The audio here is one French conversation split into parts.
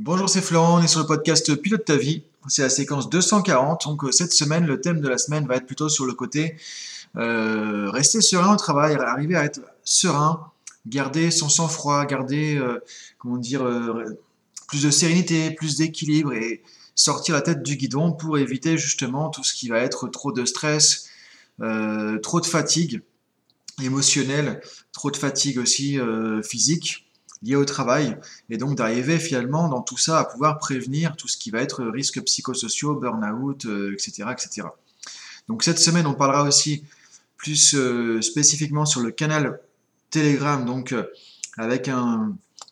Bonjour, c'est Florent, on est sur le podcast Pilote ta vie. C'est la séquence 240. Donc euh, cette semaine, le thème de la semaine va être plutôt sur le côté euh, rester serein au travail, arriver à être serein, garder son sang-froid, garder euh, comment dire plus de sérénité, plus d'équilibre et sortir la tête du guidon pour éviter justement tout ce qui va être trop de stress, trop de fatigue émotionnelle, trop de fatigue aussi physique liées au travail, et donc d'arriver finalement dans tout ça à pouvoir prévenir tout ce qui va être risques psychosociaux, burn-out, etc., euh, etc. Donc cette semaine, on parlera aussi plus euh, spécifiquement sur le canal Telegram, donc euh, avec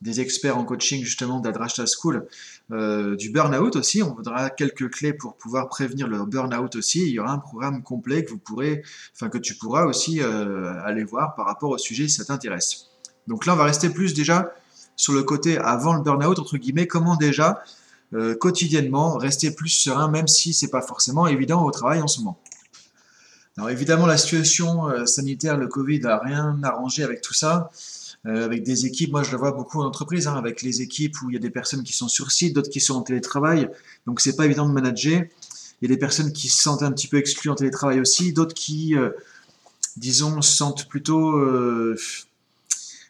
des experts en coaching justement d'Adrashta School, du burn-out aussi. On voudra quelques clés pour pouvoir prévenir le burn-out aussi. Il y aura un programme complet que vous pourrez, enfin que tu pourras aussi aller voir par rapport au sujet si ça t'intéresse. Donc là, on va rester plus déjà sur le côté avant le burn-out, entre guillemets, comment déjà euh, quotidiennement rester plus serein, même si c'est pas forcément évident au travail en ce moment. Alors évidemment, la situation euh, sanitaire, le Covid, n'a rien arrangé avec tout ça. Euh, avec des équipes, moi je le vois beaucoup en entreprise, hein, avec les équipes où il y a des personnes qui sont sur site, d'autres qui sont en télétravail, donc c'est pas évident de manager. Il y a des personnes qui se sentent un petit peu exclues en télétravail aussi, d'autres qui, disons, se sentent plutôt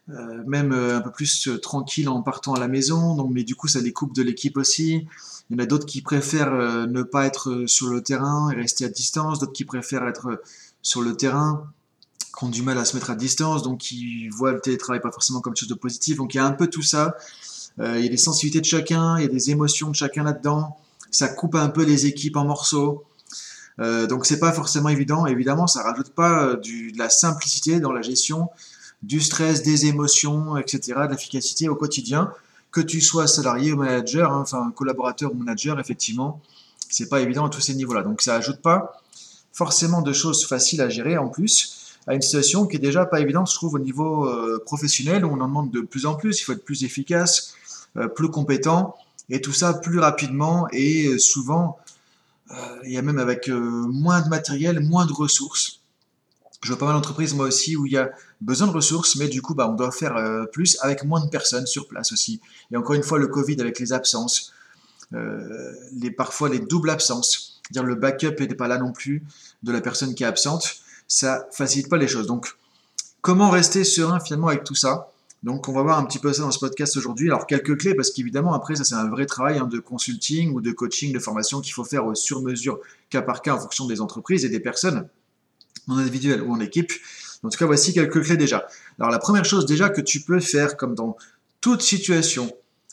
euh, même euh, un peu plus euh, tranquille en partant à la maison, donc mais du coup ça les coupe de l'équipe aussi. Il y en a d'autres qui préfèrent ne pas être sur le terrain et rester à distance, d'autres qui préfèrent être sur le terrain, qui ont du mal à se mettre à distance, donc qui voient le télétravail pas forcément comme chose de positif. Donc il y a un peu tout ça. il y a des sensibilités de chacun, il y a des émotions de chacun là-dedans. Ça coupe un peu les équipes en morceaux. Euh, donc c'est pas forcément évident. Évidemment, ça rajoute pas de la simplicité dans la gestion du stress, des émotions, etc., de l'efficacité au quotidien, que tu sois salarié ou manager, hein, enfin collaborateur ou manager, effectivement, c'est pas évident à tous ces niveaux-là. Donc ça ajoute pas forcément de choses faciles à gérer en plus à une situation qui est déjà pas évidente, je trouve, au niveau euh, professionnel, où on en demande de plus en plus, il faut être plus efficace, euh, plus compétent, et tout ça plus rapidement, et euh, souvent, il y a même avec moins de matériel, moins de ressources je vois pas mal d'entreprises, moi aussi, où il y a besoin de ressources, mais du coup, bah, on doit faire euh, plus avec moins de personnes sur place aussi. Et encore une fois, le Covid avec les absences, euh, les, parfois les doubles absences, dire le backup n'était pas là non plus de la personne qui est absente, ça facilite pas les choses. Donc, comment rester serein finalement avec tout ça? Donc on va voir un petit peu ça dans ce podcast aujourd'hui. Alors quelques clés, parce qu'évidemment après ça c'est un vrai travail hein, de consulting ou de coaching, de formation qu'il faut faire sur mesure, cas par cas en fonction des entreprises et des personnes en individuel ou en équipe. En tout cas, voici quelques clés déjà. Alors la première chose déjà que tu peux faire, comme dans toute situation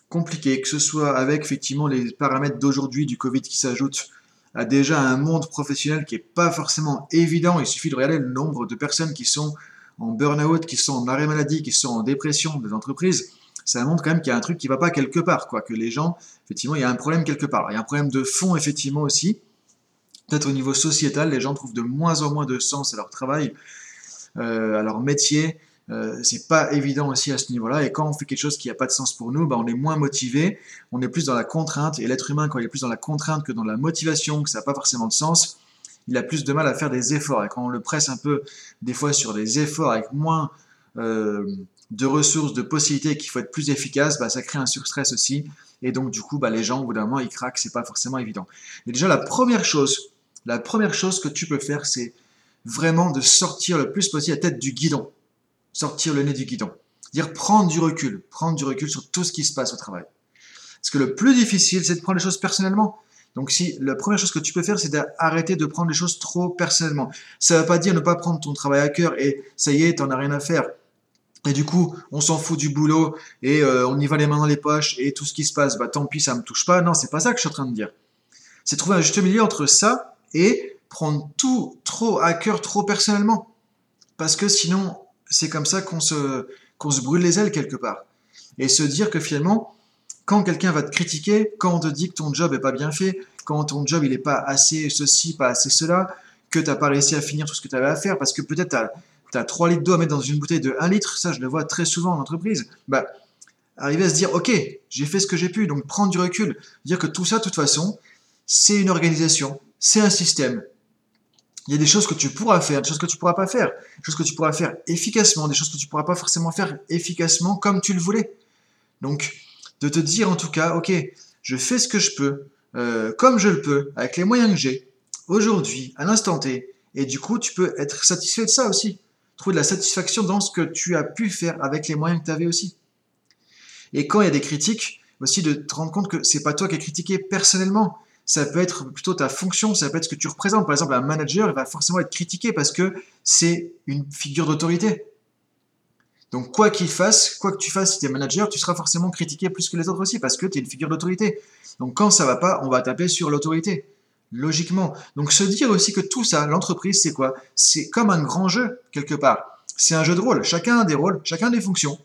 compliquée, que ce soit avec effectivement les paramètres d'aujourd'hui du Covid qui s'ajoutent à déjà un monde professionnel qui n'est pas forcément évident, il suffit de regarder le nombre de personnes qui sont en burn-out, qui sont en arrêt maladie, qui sont en dépression des entreprises, ça montre quand même qu'il y a un truc qui ne va pas quelque part, quoi, que les gens, effectivement, il y a un problème quelque part. Il y a un problème de fond, effectivement, aussi, peut-être au niveau sociétal, les gens trouvent de moins en moins de sens à leur travail, euh, leur métier. Euh, c'est pas évident aussi à ce niveau-là. Et quand on fait quelque chose qui n'a pas de sens pour nous, bah, on est moins motivé, on est plus dans la contrainte. Et l'être humain, quand il est plus dans la contrainte que dans la motivation, que ça n'a pas forcément de sens, il a plus de mal à faire des efforts. Et quand on le presse un peu, des fois, sur des efforts avec moins euh, de ressources, de possibilités, qu'il faut être plus efficace, bah, ça crée un surstress aussi. Et donc, du coup, bah, les gens, au bout d'un moment, ils craquent, c'est pas forcément évident. Et déjà, la première chose la première chose que tu peux faire, c'est vraiment de sortir le plus possible la tête du guidon. Sortir le nez du guidon. Dire prendre du recul, prendre du recul sur tout ce qui se passe au travail. Parce que le plus difficile, c'est de prendre les choses personnellement. Donc si la première chose que tu peux faire, c'est d'arrêter de prendre les choses trop personnellement. Ça ne veut pas dire ne pas prendre ton travail à cœur et ça y est, t'en as rien à faire. Et du coup, on s'en fout du boulot et euh, on y va les mains dans les poches et tout ce qui se passe, bah tant pis, ça me touche pas. Non, c'est pas ça que je suis en train de dire. C'est trouver un juste milieu entre ça et prendre tout trop à cœur, trop personnellement. Parce que sinon, c'est comme ça qu'on se, qu'on se brûle les ailes quelque part. Et se dire que finalement, quand quelqu'un va te critiquer, quand on te dit que ton job est pas bien fait, quand ton job il est pas assez ceci, pas assez cela, que tu n'as pas réussi à finir tout ce que tu avais à faire, parce que peut-être tu as, 3 litres d'eau à mettre dans une bouteille de 1 litre, ça je le vois très souvent en entreprise, bah, arriver à se dire, ok, j'ai fait ce que j'ai pu, donc prendre du recul, dire que tout ça, de toute façon, c'est une organisation, c'est un système. Il y a des choses que tu pourras faire, des choses que tu pourras pas faire, des choses que tu pourras faire efficacement, des choses que tu pourras pas forcément faire efficacement comme tu le voulais. Donc, de te dire en tout cas, ok, je fais ce que je peux, euh, comme je le peux, avec les moyens que j'ai, aujourd'hui, à l'instant T, et du coup, tu peux être satisfait de ça aussi. Trouver de la satisfaction dans ce que tu as pu faire avec les moyens que tu avais aussi. Et quand il y a des critiques, aussi de te rendre compte que c'est pas toi qui es critiqué personnellement. Ça peut être plutôt ta fonction, ça peut être ce que tu représentes. Par exemple, un manager, il va forcément être critiqué parce que c'est une figure d'autorité. Donc, quoi qu'il fasse, quoi que tu fasses si tu es manager, tu seras forcément critiqué plus que les autres aussi parce que tu es une figure d'autorité. Donc, quand ça va pas, on va taper sur l'autorité. Logiquement. Donc, se dire aussi que tout ça, l'entreprise, c'est quoi? C'est comme un grand jeu, quelque part. C'est un jeu de rôle. Chacun a des rôles, chacun a des fonctions.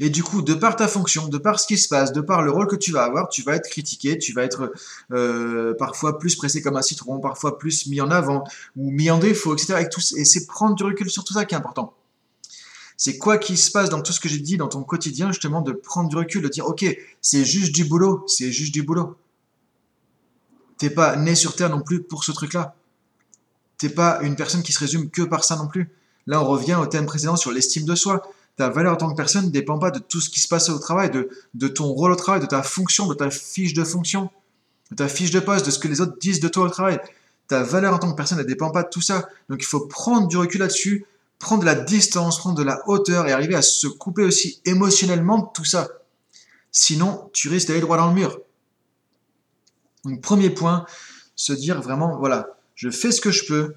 Et du coup, de par ta fonction, de par ce qui se passe, de par le rôle que tu vas avoir, tu vas être critiqué, tu vas être euh, parfois plus pressé comme un citron, parfois plus mis en avant ou mis en défaut, etc. Et, c'est prendre du recul sur tout ça qui est important. C'est quoi qui se passe dans tout ce que j'ai dit dans ton quotidien, justement, de prendre du recul, de dire, ok, c'est juste du boulot, c'est juste du boulot. T'es pas né sur Terre non plus pour ce truc-là. T'es pas une personne qui se résume que par ça non plus. Là, on revient au thème précédent sur l'estime de soi ta valeur en tant que personne ne dépend pas de tout ce qui se passe au travail, de, ton rôle au travail, de ta fonction, de ta fiche de fonction, de ta fiche de poste, de ce que les autres disent de toi au travail. Ta valeur en tant que personne ne dépend pas de tout ça. Donc il faut prendre du recul là-dessus, prendre de la distance, prendre de la hauteur et arriver à se couper aussi émotionnellement de tout ça. Sinon, tu risques d'aller droit dans le mur. Donc premier point, se dire vraiment, voilà, je fais ce que je peux,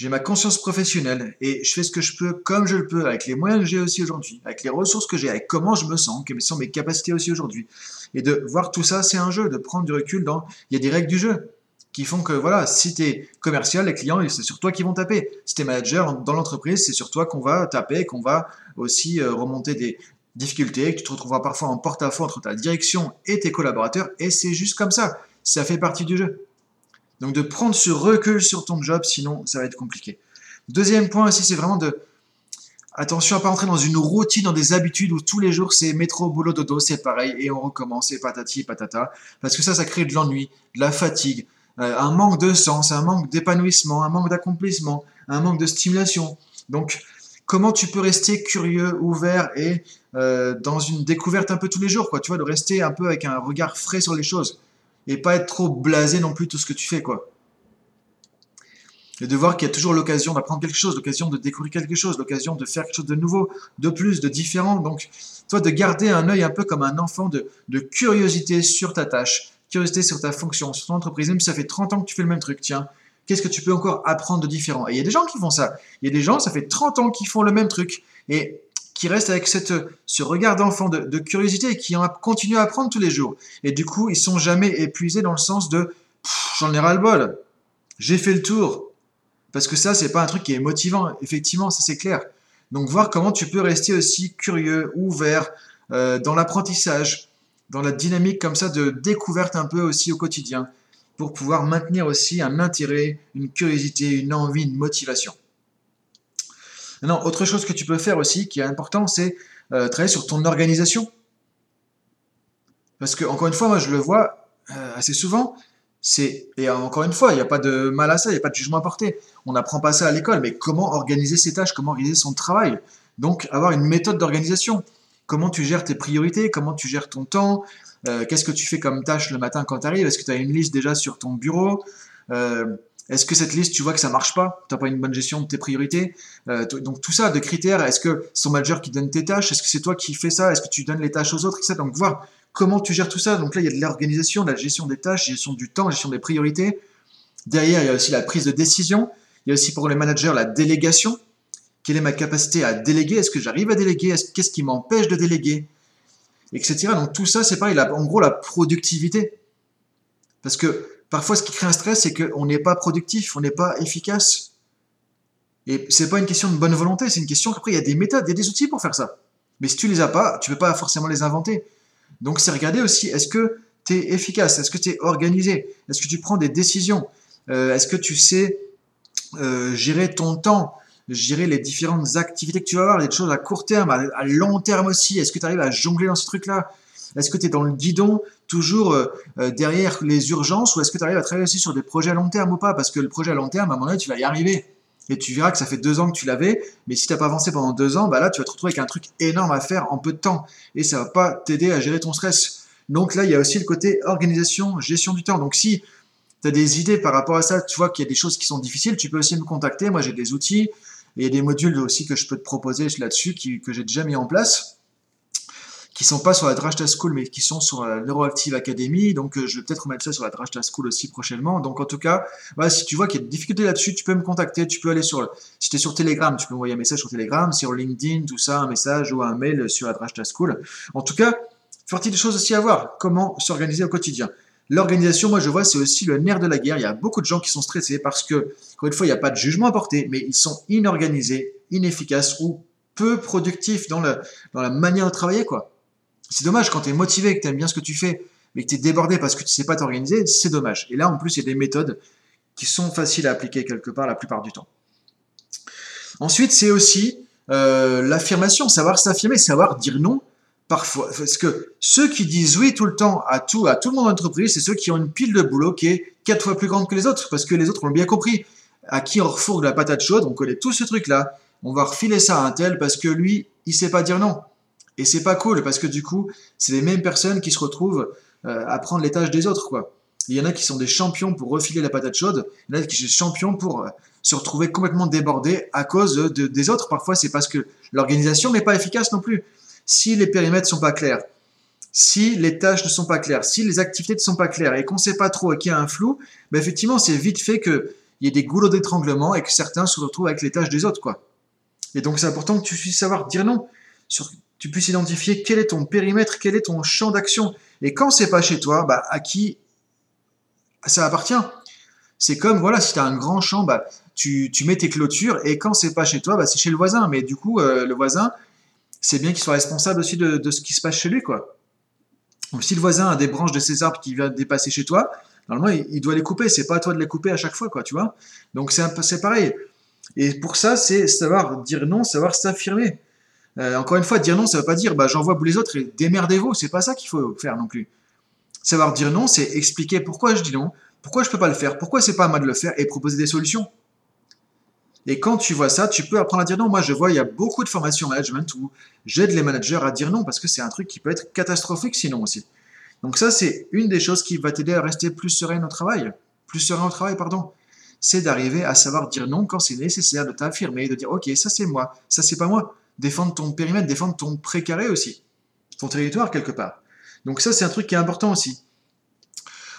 j'ai ma conscience professionnelle et je fais ce que je peux comme je le peux, avec les moyens que j'ai aussi aujourd'hui, avec les ressources que j'ai, avec comment je me sens, quelles sont mes capacités aussi aujourd'hui. Et de voir tout ça, c'est un jeu, de prendre du recul dans... Il y a des règles du jeu qui font que, voilà, si tu es commercial, les clients, c'est sur toi qu'ils vont taper. Si tu es manager dans l'entreprise, c'est sur toi qu'on va taper, qu'on va aussi euh, remonter des difficultés, que tu te retrouveras parfois en porte-à-faux entre ta direction et tes collaborateurs, et c'est juste comme ça. Ça fait partie du jeu. Donc de prendre ce recul sur ton job, sinon ça va être compliqué. Deuxième point aussi, c'est vraiment de... Attention à pas entrer dans une routine, dans des habitudes où tous les jours c'est métro, boulot, dodo, c'est pareil, et on recommence, et patati, patata. Parce que ça, ça crée de l'ennui, de la fatigue, euh, un manque de sens, un manque d'épanouissement, un manque d'accomplissement, un manque de stimulation. Donc, comment tu peux rester curieux, ouvert et euh, dans une découverte un peu tous les jours, quoi, tu vois, de rester un peu avec un regard frais sur les choses et pas être trop blasé non plus tout ce que tu fais, quoi. Et de voir qu'il y a toujours l'occasion d'apprendre quelque chose, l'occasion de découvrir quelque chose, l'occasion de faire quelque chose de nouveau, de plus, de différent. Donc, toi, de garder un œil un peu comme un enfant de, de curiosité sur ta tâche, curiosité sur ta fonction, sur ton entreprise, même si ça fait 30 ans que tu fais le même truc, tiens, qu'est-ce que tu peux encore apprendre de différent? Et il y a des gens qui font ça. Il y a des gens, ça fait 30 ans qu'ils font le même truc. Et qui restent avec cette, ce regard d'enfant de, curiosité et qui continuent à apprendre tous les jours. Et du coup, ils sont jamais épuisés dans le sens de j'en ai ras le bol, j'ai fait le tour. Parce que ça, c'est pas un truc qui est motivant, effectivement, ça c'est clair. Donc voir comment tu peux rester aussi curieux, ouvert euh, dans l'apprentissage, dans la dynamique comme ça de découverte un peu aussi au quotidien, pour pouvoir maintenir aussi un intérêt, une curiosité, une envie, une motivation. Maintenant, autre chose que tu peux faire aussi, qui est important, c'est euh, travailler sur ton organisation. Parce que, encore une fois, moi, je le vois euh, assez souvent. Et encore une fois, il n'y a pas de mal à ça, il n'y a pas de jugement à porter. On n'apprend pas ça à l'école, mais comment organiser ses tâches, comment organiser son travail? Donc, avoir une méthode d'organisation. Comment tu gères tes priorités, comment tu gères ton temps, euh, qu'est-ce que tu fais comme tâche le matin quand tu arrives, est-ce que tu as une liste déjà sur ton bureau? Est-ce que cette liste, tu vois que ça marche pas? Tu n'as pas une bonne gestion de tes priorités? Euh, Donc tout ça, de critères, est-ce que c'est ton manager qui donne tes tâches Est-ce que c'est toi qui fais ça? Est-ce que tu donnes les tâches aux autres. Donc voir comment tu gères tout ça. Donc là, il y a de l'organisation, de la gestion des tâches, gestion du temps, gestion des priorités. Derrière, il y a aussi la prise de décision. Il y a aussi pour les managers la délégation. Quelle est ma capacité à déléguer? Est-ce que j'arrive à déléguer? Qu'est-ce qui m'empêche de déléguer? Etc. Donc tout ça, c'est pareil. en gros, la productivité. Parce que Parfois, ce qui crée un stress, c'est qu'on n'est pas productif, on n'est pas efficace. Et c'est pas une question de bonne volonté, c'est une question qu'après, il y a des méthodes, il y a des outils pour faire ça. Mais si tu les as pas, tu peux pas forcément les inventer. Donc, c'est regarder aussi, est-ce que tu es efficace? Est-ce que tu es organisé? Est-ce que tu prends des décisions? Euh, Est-ce que tu sais euh, gérer ton temps? Gérer les différentes activités que tu vas avoir, des choses à court terme, à long terme aussi? Est-ce que tu arrives à jongler dans ce truc-là est-ce que tu es dans le guidon, toujours euh, euh, derrière les urgences, ou est-ce que tu arrives à travailler aussi sur des projets à long terme ou pas? Parce que le projet à long terme, à un moment donné, tu vas y arriver. et tu verras que ça fait deux ans que tu l'avais, mais si tu n'as pas avancé pendant deux ans, bah là, tu vas te retrouver avec un truc énorme à faire en peu de temps, et ça va pas t'aider à gérer ton stress. Donc là, il y a aussi le côté organisation, gestion du temps. Donc si tu as des idées par rapport à ça, tu vois qu'il y a des choses qui sont difficiles, tu peux aussi me contacter. Moi, j'ai des outils, et il y a des modules aussi que je peux te proposer là-dessus, que j'ai déjà mis en place qui sont pas sur la Drashta School, mais qui sont sur la Neuroactive Academy. Donc, euh, je vais peut-être remettre ça sur la Drashta School aussi prochainement. Donc, en tout cas, voilà, si tu vois qu'il y a des difficultés là-dessus, tu peux me contacter. Tu peux aller sur, si tu es sur Telegram, tu peux m'envoyer un message sur Telegram, sur LinkedIn, tout ça, un message ou un mail sur la Drashta School. En tout cas, faire des choses aussi à voir. Comment s'organiser au quotidien. L'organisation, moi je vois, c'est aussi le nerf de la guerre. Il y a beaucoup de gens qui sont stressés parce que, encore une fois, il n'y a pas de jugement à porter, mais ils sont inorganisés, inefficaces ou peu productifs dans, le, dans la manière de travailler, quoi. C'est dommage quand tu es motivé, que tu aimes bien ce que tu fais, mais que tu es débordé parce que tu sais pas t'organiser, c'est dommage. Et là, en plus, il y a des méthodes qui sont faciles à appliquer quelque part la plupart du temps. Ensuite, c'est aussi euh, l'affirmation, savoir s'affirmer, savoir dire non parfois. Parce que ceux qui disent oui tout le temps à tout, à tout le monde dans l'entreprise, c'est ceux qui ont une pile de boulot qui est quatre fois plus grande que les autres, parce que les autres ont bien compris. À qui on refourgue la patate chaude, on connaît tout ce truc-là. On va refiler ça à un tel parce que lui, il sait pas dire non. Et c'est pas cool parce que du coup, c'est les mêmes personnes qui se retrouvent euh, à prendre les tâches des autres, quoi. Il y en a qui sont des champions pour refiler la patate chaude, il y en a qui sont des champions pour euh, se retrouver complètement débordés à cause de, des autres. Parfois, c'est parce que l'organisation n'est pas efficace non plus. Si les périmètres sont pas clairs, si les tâches ne sont pas claires, si les activités ne sont pas claires et qu'on ne sait pas trop et qu'il y a un flou, ben effectivement, c'est vite fait qu'il y ait des goulots d'étranglement et que certains se retrouvent avec les tâches des autres, quoi. Et donc, c'est important que tu puisses savoir dire non sur tu puisses identifier quel est ton périmètre, quel est ton champ d'action. Et quand c'est pas chez toi, bah, à qui ça appartient? C'est comme, voilà, si tu as un grand champ, bah, tu, mets tes clôtures, et quand c'est pas chez toi, bah, c'est chez le voisin. Mais du coup, euh, le voisin, c'est bien qu'il soit responsable aussi de, ce qui se passe chez lui, quoi. Donc, si le voisin a des branches de ses arbres qui viennent dépasser chez toi, normalement, il, doit les couper. C'est pas à toi de les couper à chaque fois, quoi, tu vois. Donc, c'est pareil. Et pour ça, c'est savoir dire non, savoir s'affirmer. Euh, encore une fois, dire non, ça ne veut pas dire bah, j'envoie vous les autres et démerdez-vous. C'est pas ça qu'il faut faire non plus. Savoir dire non, c'est expliquer pourquoi je dis non, pourquoi je ne peux pas le faire, pourquoi c'est pas à moi de le faire et proposer des solutions. Et quand tu vois ça, tu peux apprendre à dire non. Moi, je vois, il y a beaucoup de formations management où j'aide les managers à dire non parce que c'est un truc qui peut être catastrophique sinon aussi. Donc ça, c'est une des choses qui va t'aider à rester plus serein au travail. Plus serein au travail, pardon. C'est d'arriver à savoir dire non quand c'est nécessaire, de t'affirmer, de dire ok, ça c'est moi, ça c'est pas moi défendre ton périmètre, défendre ton précaré aussi, ton territoire quelque part. Donc ça, c'est un truc qui est important aussi.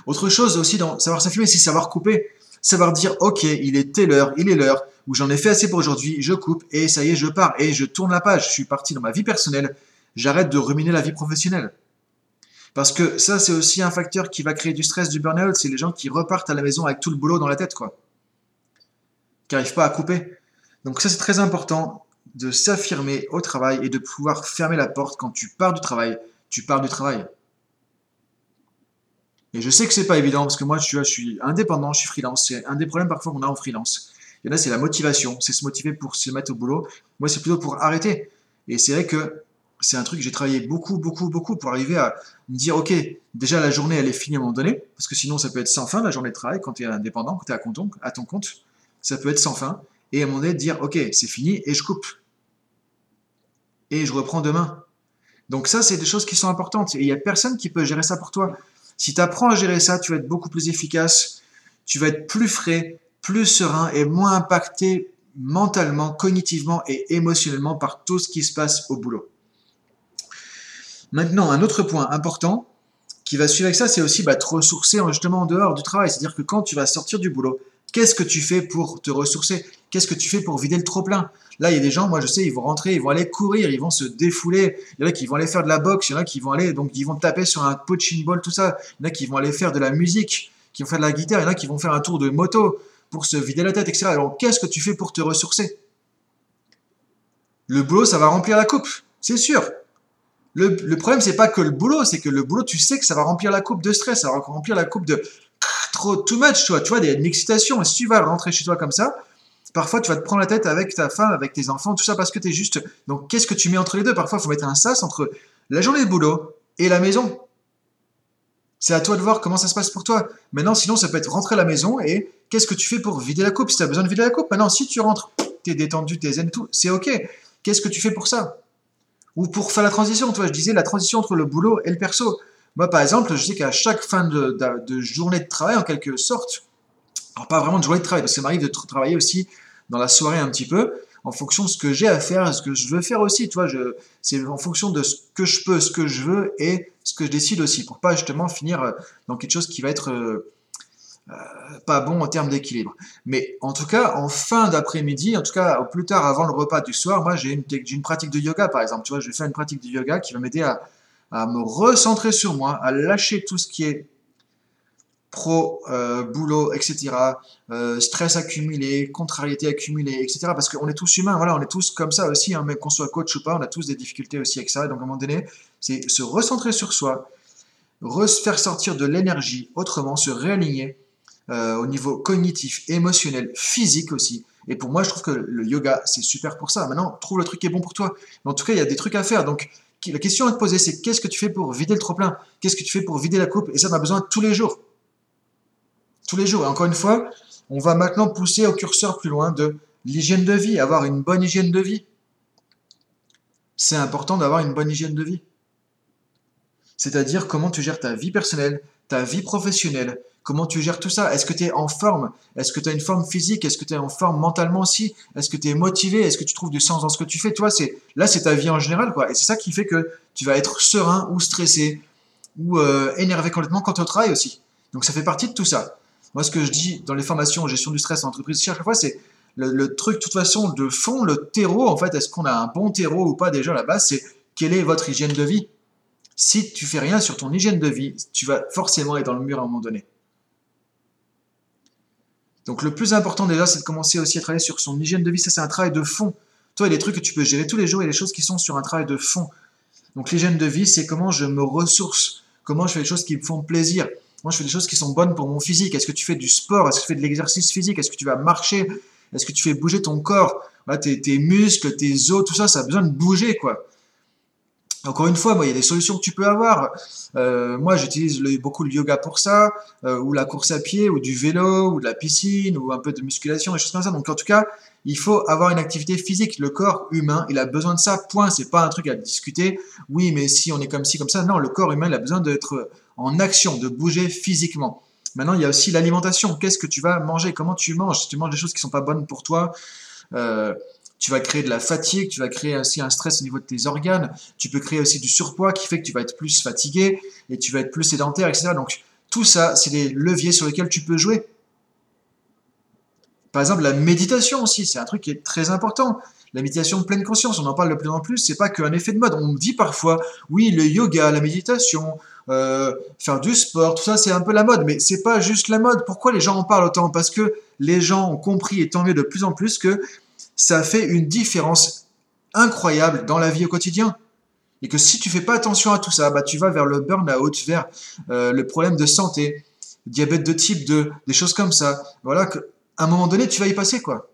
Autre chose aussi dans savoir s'affirmer, c'est savoir couper. Savoir dire, ok, il est telle heure, il est l'heure, où j'en ai fait assez pour aujourd'hui, je coupe, et ça y est, je pars, et je tourne la page, je suis parti dans ma vie personnelle, j'arrête de ruminer la vie professionnelle. Parce que ça, c'est aussi un facteur qui va créer du stress, du burn-out, c'est les gens qui repartent à la maison avec tout le boulot dans la tête, quoi. Qui n'arrivent pas à couper. Donc ça, c'est très important de s'affirmer au travail et de pouvoir fermer la porte quand tu pars du travail, tu pars du travail. Et je sais que c'est pas évident parce que moi, je suis indépendant, je suis freelance. C'est un des problèmes parfois qu'on a en freelance. Il y en a, c'est la motivation, c'est se motiver pour se mettre au boulot. Moi, c'est plutôt pour arrêter. Et c'est vrai que c'est un truc j'ai travaillé beaucoup, beaucoup, beaucoup pour arriver à me dire, ok, déjà la journée, elle est finie à un moment donné, parce que sinon, ça peut être sans fin la journée de travail quand tu es indépendant, quand tu es à ton compte. Ça peut être sans fin. Et à un moment donné, dire, ok, c'est fini et je coupe et je reprends demain. Donc ça, c'est des choses qui sont importantes. Et il n'y a personne qui peut gérer ça pour toi. Si tu apprends à gérer ça, tu vas être beaucoup plus efficace, tu vas être plus frais, plus serein et moins impacté mentalement, cognitivement et émotionnellement par tout ce qui se passe au boulot. Maintenant, un autre point important qui va suivre avec ça, c'est aussi bah, te ressourcer justement en dehors du travail. C'est-à-dire que quand tu vas sortir du boulot, Qu'est-ce que tu fais pour te ressourcer? Qu'est-ce que tu fais pour vider le trop-plein? Là, il y a des gens, moi je sais, ils vont rentrer, ils vont aller courir, ils vont se défouler. Il y en a qui vont aller faire de la boxe, il y en a qui vont aller, donc ils vont taper sur un punching ball, tout ça. Il y en a qui vont aller faire de la musique, qui vont faire de la guitare, il y en a qui vont faire un tour de moto pour se vider la tête, etc. Alors qu'est-ce que tu fais pour te ressourcer? Le boulot, ça va remplir la coupe, c'est sûr. Le, le problème, c'est pas que le boulot, c'est que le boulot, tu sais que ça va remplir la coupe de stress, ça va remplir la coupe de trop too much, tu vois, tu vois, une excitation. Et si tu vas rentrer chez toi comme ça, parfois tu vas te prendre la tête avec ta femme, avec tes enfants, tout ça parce que tu es juste. Donc qu'est-ce que tu mets entre les deux? Parfois, il faut mettre un sas entre la journée de boulot et la maison. C'est à toi de voir comment ça se passe pour toi. Maintenant, sinon, ça peut être rentrer à la maison et qu'est-ce que tu fais pour vider la coupe? Si tu as besoin de vider la coupe, maintenant, si tu rentres, tu es détendu, tu es zen, tout, c'est OK. Qu'est-ce que tu fais pour ça? Ou pour faire la transition, toi, je disais la transition entre le boulot et le perso. Moi, par exemple, je sais qu'à chaque fin de, journée de travail, en quelque sorte, alors pas vraiment de journée de travail, parce que ça m'arrive de travailler aussi dans la soirée un petit peu, en fonction de ce que j'ai à faire, ce que je veux faire aussi, tu vois, c'est en fonction de ce que je peux, ce que je veux et ce que je décide aussi, pour pas justement finir euh, dans quelque chose qui va être euh, euh, pas bon en termes d'équilibre. Mais en tout cas, en fin d'après-midi, en tout cas au plus tard avant le repas du soir, moi j'ai une, une pratique de yoga par exemple, tu vois, je vais faire une pratique de yoga qui va m'aider à, à me recentrer sur moi, à lâcher tout ce qui est pro, euh, boulot, etc., euh, stress accumulé, contrariété accumulée, etc. Parce qu'on est tous humains, voilà, on est tous comme ça aussi, hein, mais qu'on soit coach ou pas, on a tous des difficultés aussi avec ça. Donc à un moment donné, c'est se recentrer sur soi, faire sortir de l'énergie autrement, se réaligner euh, au niveau cognitif, émotionnel, physique aussi. Et pour moi, je trouve que le yoga, c'est super pour ça. Maintenant, trouve le truc qui est bon pour toi. En tout cas, il y a des trucs à faire. Donc, la question à te poser, c'est qu'est-ce que tu fais pour vider le trop-plein? Qu'est-ce que tu fais pour vider la coupe? Et ça, on a besoin tous les jours tous les jours. Et encore une fois, on va maintenant pousser au curseur plus loin de l'hygiène de vie, avoir une bonne hygiène de vie. C'est important d'avoir une bonne hygiène de vie. C'est-à-dire comment tu gères ta vie personnelle, ta vie professionnelle, comment tu gères tout ça? Est-ce que tu es en forme? Est-ce que tu as une forme physique? Est-ce que tu es en forme mentalement aussi? Est-ce que tu es motivé? Est-ce que tu trouves du sens dans ce que tu fais? Toi, c'est là, c'est ta vie en général, quoi. Et c'est ça qui fait que tu vas être serein ou stressé ou euh, énervé complètement quand tu travailles aussi. Donc ça fait partie de tout ça. Moi, ce que je dis dans les formations gestion du stress en entreprise, chaque fois, c'est le, truc, de toute façon, de fond, le terreau, en fait, est-ce qu'on a un bon terreau ou pas déjà à la base, c'est quelle est votre hygiène de vie? Si tu fais rien sur ton hygiène de vie, tu vas forcément être dans le mur à un moment donné. Donc le plus important déjà, c'est de commencer aussi à travailler sur son hygiène de vie. Ça, c'est un travail de fond. Toi, il y a des trucs que tu peux gérer tous les jours et des choses qui sont sur un travail de fond. Donc l'hygiène de vie, c'est comment je me ressource, comment je fais les choses qui me font plaisir, moi, je fais des choses qui sont bonnes pour mon physique. Est-ce que tu fais du sport? Est-ce que tu fais de l'exercice physique? Est-ce que tu vas marcher? Est-ce que tu fais bouger ton corps? Tes, muscles, tes os, tout ça, ça a besoin de bouger, quoi. Encore une fois, il y a des solutions que tu peux avoir. Euh, moi, j'utilise beaucoup le yoga pour ça, euh, ou la course à pied, ou du vélo, ou de la piscine, ou un peu de musculation, des choses comme ça. Donc, en tout cas, il faut avoir une activité physique. Le corps humain, il a besoin de ça. Point. C'est pas un truc à discuter. Oui, mais si on est comme ci, comme ça. Non, le corps humain, il a besoin d'être en action, de bouger physiquement. Maintenant, il y a aussi l'alimentation. Qu'est-ce que tu vas manger? Comment tu manges? Si tu manges des choses qui sont pas bonnes pour toi, euh, tu vas créer de la fatigue, tu vas créer aussi un stress au niveau de tes organes, tu peux créer aussi du surpoids qui fait que tu vas être plus fatigué et tu vas être plus sédentaire, etc. Donc, tout ça, c'est des leviers sur lesquels tu peux jouer. Par exemple, la méditation aussi, c'est un truc qui est très important. La méditation de pleine conscience, on en parle de plus en plus, c'est pas qu'un effet de mode. On me dit parfois, oui, le yoga, la méditation, euh, faire du sport, tout ça, c'est un peu la mode, mais c'est pas juste la mode. Pourquoi les gens en parlent autant? Parce que les gens ont compris, et tant mieux de plus en plus, que ça fait une différence incroyable dans la vie au quotidien. Et que si tu fais pas attention à tout ça, bah, tu vas vers le burn-out, vers euh, le problème de santé, diabète de type 2, des choses comme ça. Voilà, qu'à un moment donné, tu vas y passer, quoi.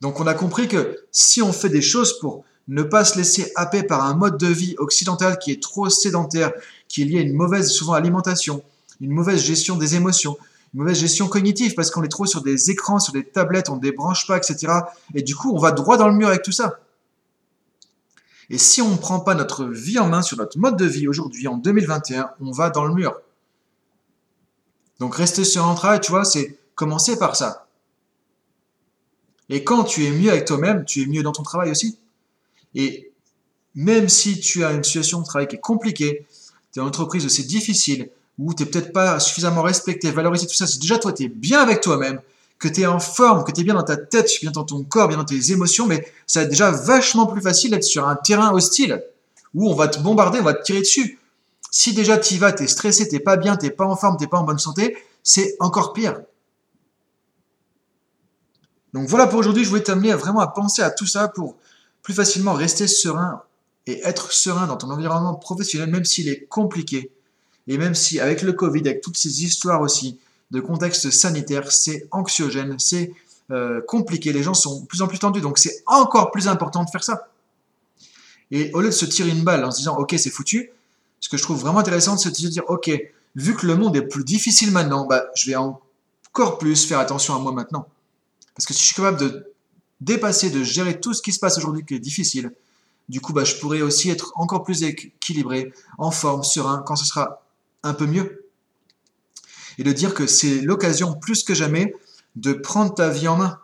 Donc on a compris que si on fait des choses pour ne pas se laisser happer par un mode de vie occidental qui est trop sédentaire, qui est lié à une mauvaise souvent alimentation, une mauvaise gestion des émotions, une mauvaise gestion cognitive parce qu'on est trop sur des écrans, sur des tablettes, on ne débranche pas, etc. Et du coup, on va droit dans le mur avec tout ça. Et si on ne prend pas notre vie en main sur notre mode de vie aujourd'hui, en 2021, on va dans le mur. Donc rester sur un travail, tu vois, c'est commencer par ça. Et quand tu es mieux avec toi-même, tu es mieux dans ton travail aussi. Et même si tu as une situation de travail qui est compliquée, tu es en entreprise où c'est difficile, où tu n'es peut-être pas suffisamment respecté, valorisé, tout ça, c'est déjà toi, tu es bien avec toi-même, que tu es en forme, que tu es bien dans ta tête, bien dans ton corps, bien dans tes émotions, mais ça va être déjà vachement plus facile d'être sur un terrain hostile, où on va te bombarder, on va te tirer dessus. Si déjà tu y vas, tu es stressé, tu pas bien, tu pas en forme, tu pas en bonne santé, c'est encore pire. Donc voilà pour aujourd'hui, je voulais t'amener vraiment à penser à tout ça pour plus facilement rester serein et être serein dans ton environnement professionnel, même s'il est compliqué. Et même si avec le Covid, avec toutes ces histoires aussi de contexte sanitaire, c'est anxiogène, c'est euh, compliqué, les gens sont de plus en plus tendus, donc c'est encore plus important de faire ça. Et au lieu de se tirer une balle en se disant ok c'est foutu, ce que je trouve vraiment intéressant, c'est de se dire ok vu que le monde est plus difficile maintenant, bah, je vais encore plus faire attention à moi maintenant. Parce que si je suis capable de dépasser, de gérer tout ce qui se passe aujourd'hui qui est difficile, du coup, bah, je pourrais aussi être encore plus équilibré, en forme, serein, quand ce sera un peu mieux. Et de dire que c'est l'occasion plus que jamais de prendre ta vie en main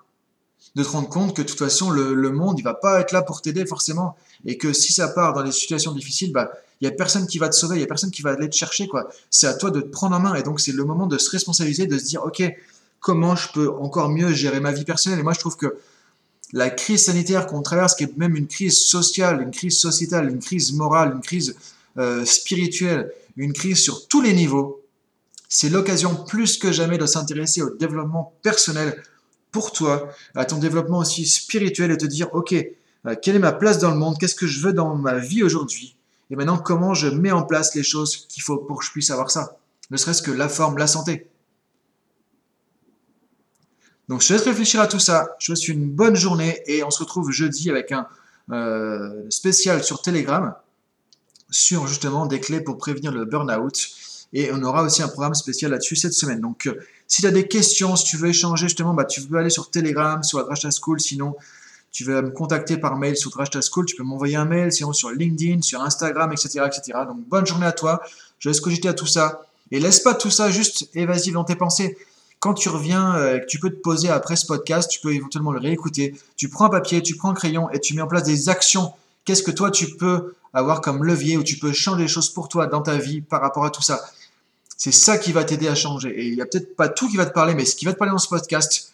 de te rendre compte que de toute façon, le, monde, il va pas être là pour t'aider forcément. Et que si ça part dans des situations difficiles, bah, il y a personne qui va te sauver, il y a personne qui va aller te chercher, quoi. C'est à toi de te prendre en main. Et donc, c'est le moment de se responsabiliser, de se dire, OK, comment je peux encore mieux gérer ma vie personnelle? Et moi, je trouve que la crise sanitaire qu'on traverse, qui est même une crise sociale, une crise sociétale, une crise morale, une crise euh, spirituelle, une crise sur tous les niveaux, c'est l'occasion plus que jamais de s'intéresser au développement personnel pour toi, à ton développement aussi spirituel et te dire, OK, euh, quelle est ma place dans le monde? Qu'est-ce que je veux dans ma vie aujourd'hui? Et maintenant, comment je mets en place les choses qu'il faut pour que je puisse avoir ça? Ne serait-ce que la forme, la santé. Donc, je te laisse réfléchir à tout ça. Je te souhaite une bonne journée et on se retrouve jeudi avec un euh, spécial sur Telegram sur justement des clés pour prévenir le burn-out. Et on aura aussi un programme spécial là-dessus cette semaine. Donc, si tu as des questions, si tu veux échanger justement, bah, tu peux aller sur Telegram, sur la School. Sinon, tu veux me contacter par mail sur Drashta School. Tu peux m'envoyer un mail, sinon sur LinkedIn, sur Instagram, etc. etc. Donc, bonne journée à toi. Je laisse cogiter à tout ça. Et laisse pas tout ça juste évasif dans tes pensées. Quand tu reviens, euh, tu peux te poser après ce podcast, tu peux éventuellement le réécouter. Tu prends un papier, tu prends un crayon et tu mets en place des actions. Qu'est-ce que toi tu peux avoir comme levier où tu peux changer les choses pour toi dans ta vie par rapport à tout ça? C'est ça qui va t'aider à changer. Et il n'y a peut-être pas tout qui va te parler, mais ce qui va te parler dans ce podcast,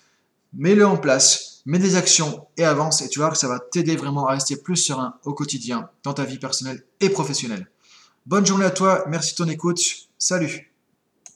mets-le en place, mets des actions et avance. Et tu vois que ça va t'aider vraiment à rester plus serein au quotidien dans ta vie personnelle et professionnelle. Bonne journée à toi, merci de ton écoute. Salut